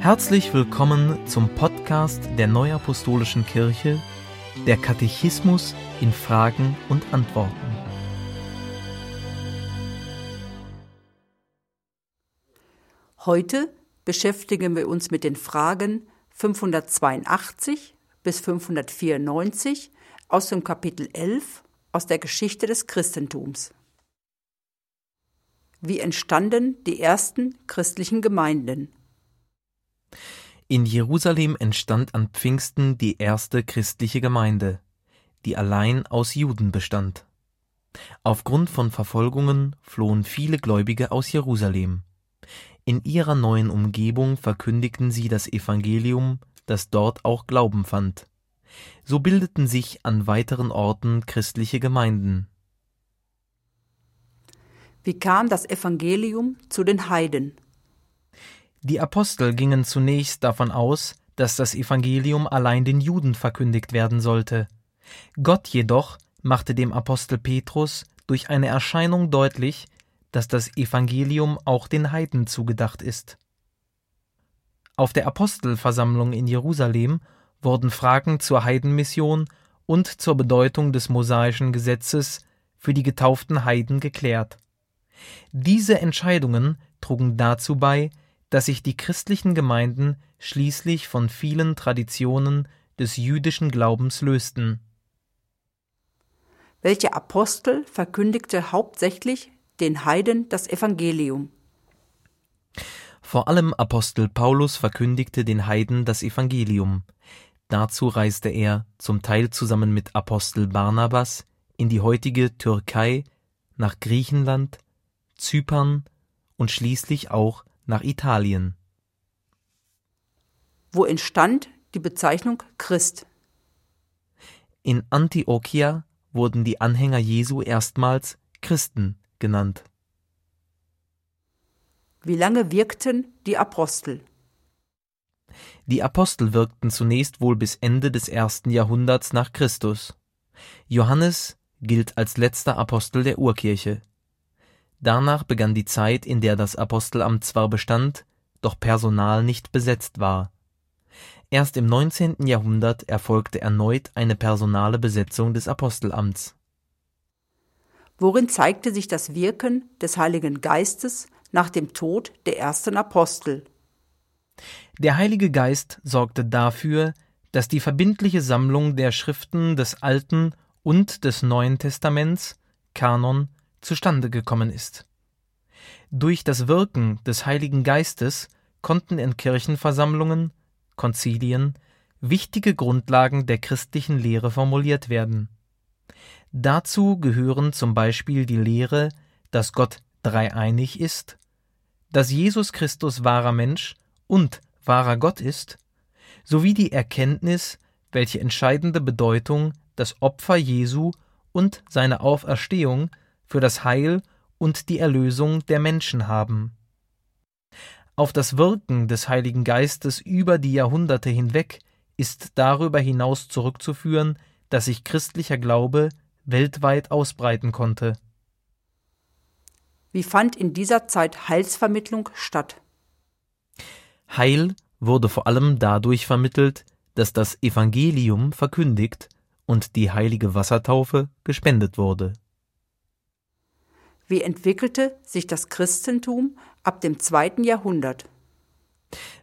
Herzlich willkommen zum Podcast der Neuapostolischen Kirche, der Katechismus in Fragen und Antworten. Heute beschäftigen wir uns mit den Fragen 582 bis 594 aus dem Kapitel 11 aus der Geschichte des Christentums. Wie entstanden die ersten christlichen Gemeinden? In Jerusalem entstand an Pfingsten die erste christliche Gemeinde, die allein aus Juden bestand. Aufgrund von Verfolgungen flohen viele Gläubige aus Jerusalem. In ihrer neuen Umgebung verkündigten sie das Evangelium, das dort auch Glauben fand. So bildeten sich an weiteren Orten christliche Gemeinden. Wie kam das Evangelium zu den Heiden? Die Apostel gingen zunächst davon aus, dass das Evangelium allein den Juden verkündigt werden sollte. Gott jedoch machte dem Apostel Petrus durch eine Erscheinung deutlich, dass das Evangelium auch den Heiden zugedacht ist. Auf der Apostelversammlung in Jerusalem wurden Fragen zur Heidenmission und zur Bedeutung des mosaischen Gesetzes für die getauften Heiden geklärt. Diese Entscheidungen trugen dazu bei, dass sich die christlichen Gemeinden schließlich von vielen Traditionen des jüdischen Glaubens lösten. Welcher Apostel verkündigte hauptsächlich den Heiden das Evangelium? Vor allem Apostel Paulus verkündigte den Heiden das Evangelium. Dazu reiste er, zum Teil zusammen mit Apostel Barnabas, in die heutige Türkei, nach Griechenland, Zypern und schließlich auch nach Italien. Wo entstand die Bezeichnung Christ? In Antiochia wurden die Anhänger Jesu erstmals Christen genannt. Wie lange wirkten die Apostel? Die Apostel wirkten zunächst wohl bis Ende des ersten Jahrhunderts nach Christus. Johannes gilt als letzter Apostel der Urkirche. Danach begann die Zeit, in der das Apostelamt zwar bestand, doch Personal nicht besetzt war. Erst im 19. Jahrhundert erfolgte erneut eine personale Besetzung des Apostelamts. Worin zeigte sich das Wirken des Heiligen Geistes nach dem Tod der ersten Apostel? Der Heilige Geist sorgte dafür, dass die verbindliche Sammlung der Schriften des Alten und des Neuen Testaments, Kanon, zustande gekommen ist. Durch das Wirken des Heiligen Geistes konnten in Kirchenversammlungen, Konzilien, wichtige Grundlagen der christlichen Lehre formuliert werden. Dazu gehören zum Beispiel die Lehre, dass Gott dreieinig ist, dass Jesus Christus wahrer Mensch und wahrer Gott ist, sowie die Erkenntnis, welche entscheidende Bedeutung das Opfer Jesu und seine Auferstehung für das Heil und die Erlösung der Menschen haben. Auf das Wirken des Heiligen Geistes über die Jahrhunderte hinweg ist darüber hinaus zurückzuführen, dass sich christlicher Glaube weltweit ausbreiten konnte. Wie fand in dieser Zeit Heilsvermittlung statt? Heil wurde vor allem dadurch vermittelt, dass das Evangelium verkündigt und die heilige Wassertaufe gespendet wurde. Wie entwickelte sich das Christentum ab dem zweiten Jahrhundert?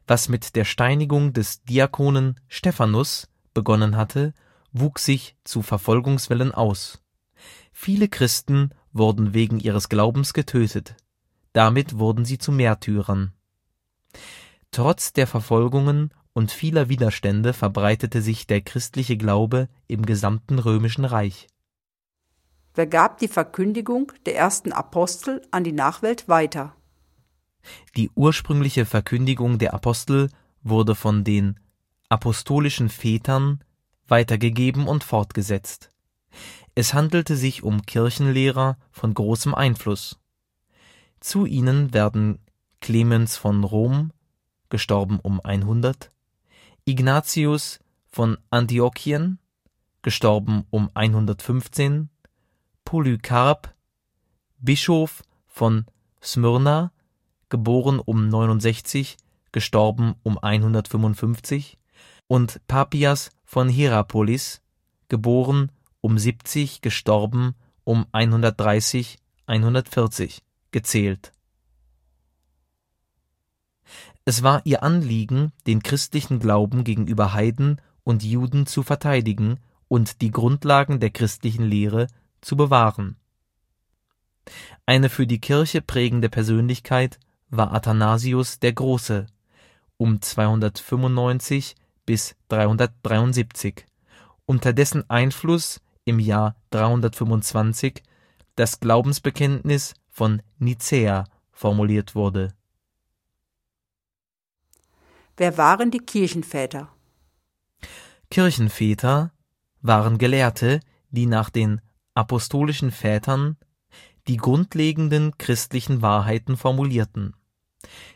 Was mit der Steinigung des Diakonen Stephanus begonnen hatte, wuchs sich zu Verfolgungswellen aus. Viele Christen wurden wegen ihres Glaubens getötet. Damit wurden sie zu Märtyrern. Trotz der Verfolgungen und vieler Widerstände verbreitete sich der christliche Glaube im gesamten römischen Reich. Wer gab die Verkündigung der ersten Apostel an die Nachwelt weiter? Die ursprüngliche Verkündigung der Apostel wurde von den apostolischen Vätern weitergegeben und fortgesetzt. Es handelte sich um Kirchenlehrer von großem Einfluss. Zu ihnen werden Clemens von Rom, gestorben um 100, Ignatius von Antiochien, gestorben um 115, Polycarp, Bischof von Smyrna, geboren um 69, gestorben um 155, und Papias von Hierapolis, geboren um 70, gestorben um 130, 140, gezählt. Es war ihr Anliegen, den christlichen Glauben gegenüber Heiden und Juden zu verteidigen und die Grundlagen der christlichen Lehre zu bewahren. Eine für die Kirche prägende Persönlichkeit war Athanasius der Große um 295 bis 373, unter dessen Einfluss im Jahr 325 das Glaubensbekenntnis von Nicäa formuliert wurde. Wer waren die Kirchenväter? Kirchenväter waren Gelehrte, die nach den apostolischen Vätern die grundlegenden christlichen Wahrheiten formulierten.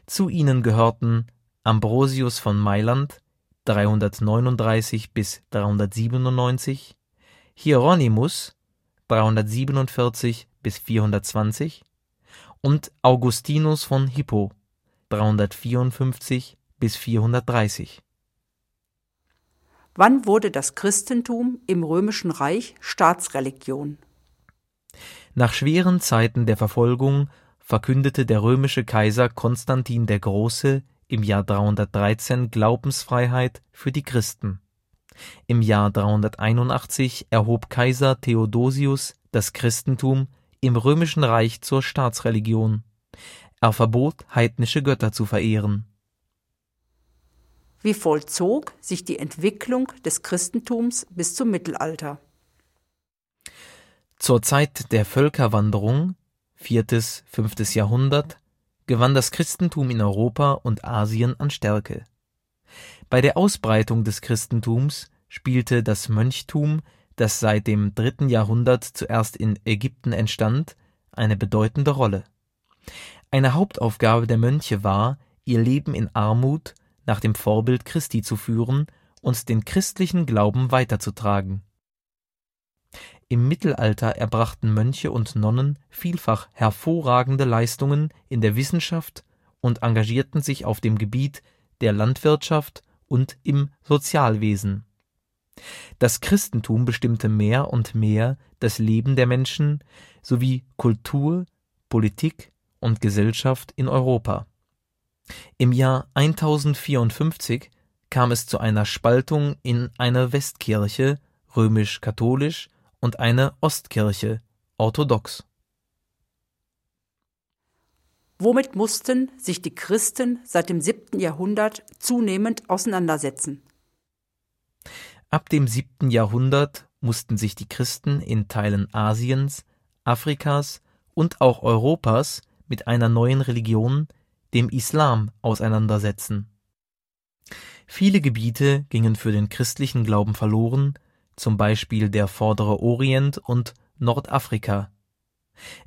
Zu ihnen gehörten Ambrosius von Mailand 339 bis 397, Hieronymus 347 bis 420 und Augustinus von Hippo 354 bis 430. Wann wurde das Christentum im römischen Reich Staatsreligion? Nach schweren Zeiten der Verfolgung verkündete der römische Kaiser Konstantin der Große im Jahr 313 Glaubensfreiheit für die Christen. Im Jahr 381 erhob Kaiser Theodosius das Christentum im römischen Reich zur Staatsreligion. Er verbot heidnische Götter zu verehren. Wie vollzog sich die Entwicklung des Christentums bis zum Mittelalter? Zur Zeit der Völkerwanderung, viertes, fünftes Jahrhundert, gewann das Christentum in Europa und Asien an Stärke. Bei der Ausbreitung des Christentums spielte das Mönchtum, das seit dem dritten Jahrhundert zuerst in Ägypten entstand, eine bedeutende Rolle. Eine Hauptaufgabe der Mönche war, ihr Leben in Armut nach dem Vorbild Christi zu führen und den christlichen Glauben weiterzutragen. Im Mittelalter erbrachten Mönche und Nonnen vielfach hervorragende Leistungen in der Wissenschaft und engagierten sich auf dem Gebiet der Landwirtschaft und im Sozialwesen. Das Christentum bestimmte mehr und mehr das Leben der Menschen sowie Kultur, Politik und Gesellschaft in Europa. Im Jahr 1054 kam es zu einer Spaltung in eine Westkirche römisch-katholisch und eine Ostkirche orthodox. Womit mussten sich die Christen seit dem siebten Jahrhundert zunehmend auseinandersetzen? Ab dem siebten Jahrhundert mussten sich die Christen in Teilen Asiens, Afrikas und auch Europas mit einer neuen Religion, dem Islam, auseinandersetzen. Viele Gebiete gingen für den christlichen Glauben verloren, zum Beispiel der Vordere Orient und Nordafrika.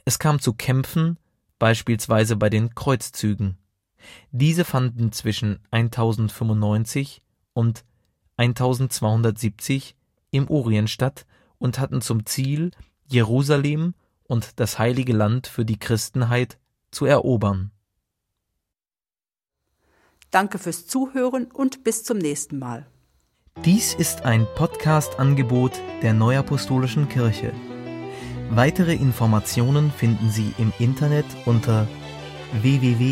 Es kam zu Kämpfen, beispielsweise bei den Kreuzzügen. Diese fanden zwischen 1095 und 1270 im Orient statt und hatten zum Ziel, Jerusalem und das heilige Land für die Christenheit zu erobern. Danke fürs Zuhören und bis zum nächsten Mal. Dies ist ein Podcast-Angebot der Neuapostolischen Kirche. Weitere Informationen finden Sie im Internet unter www.nak.org.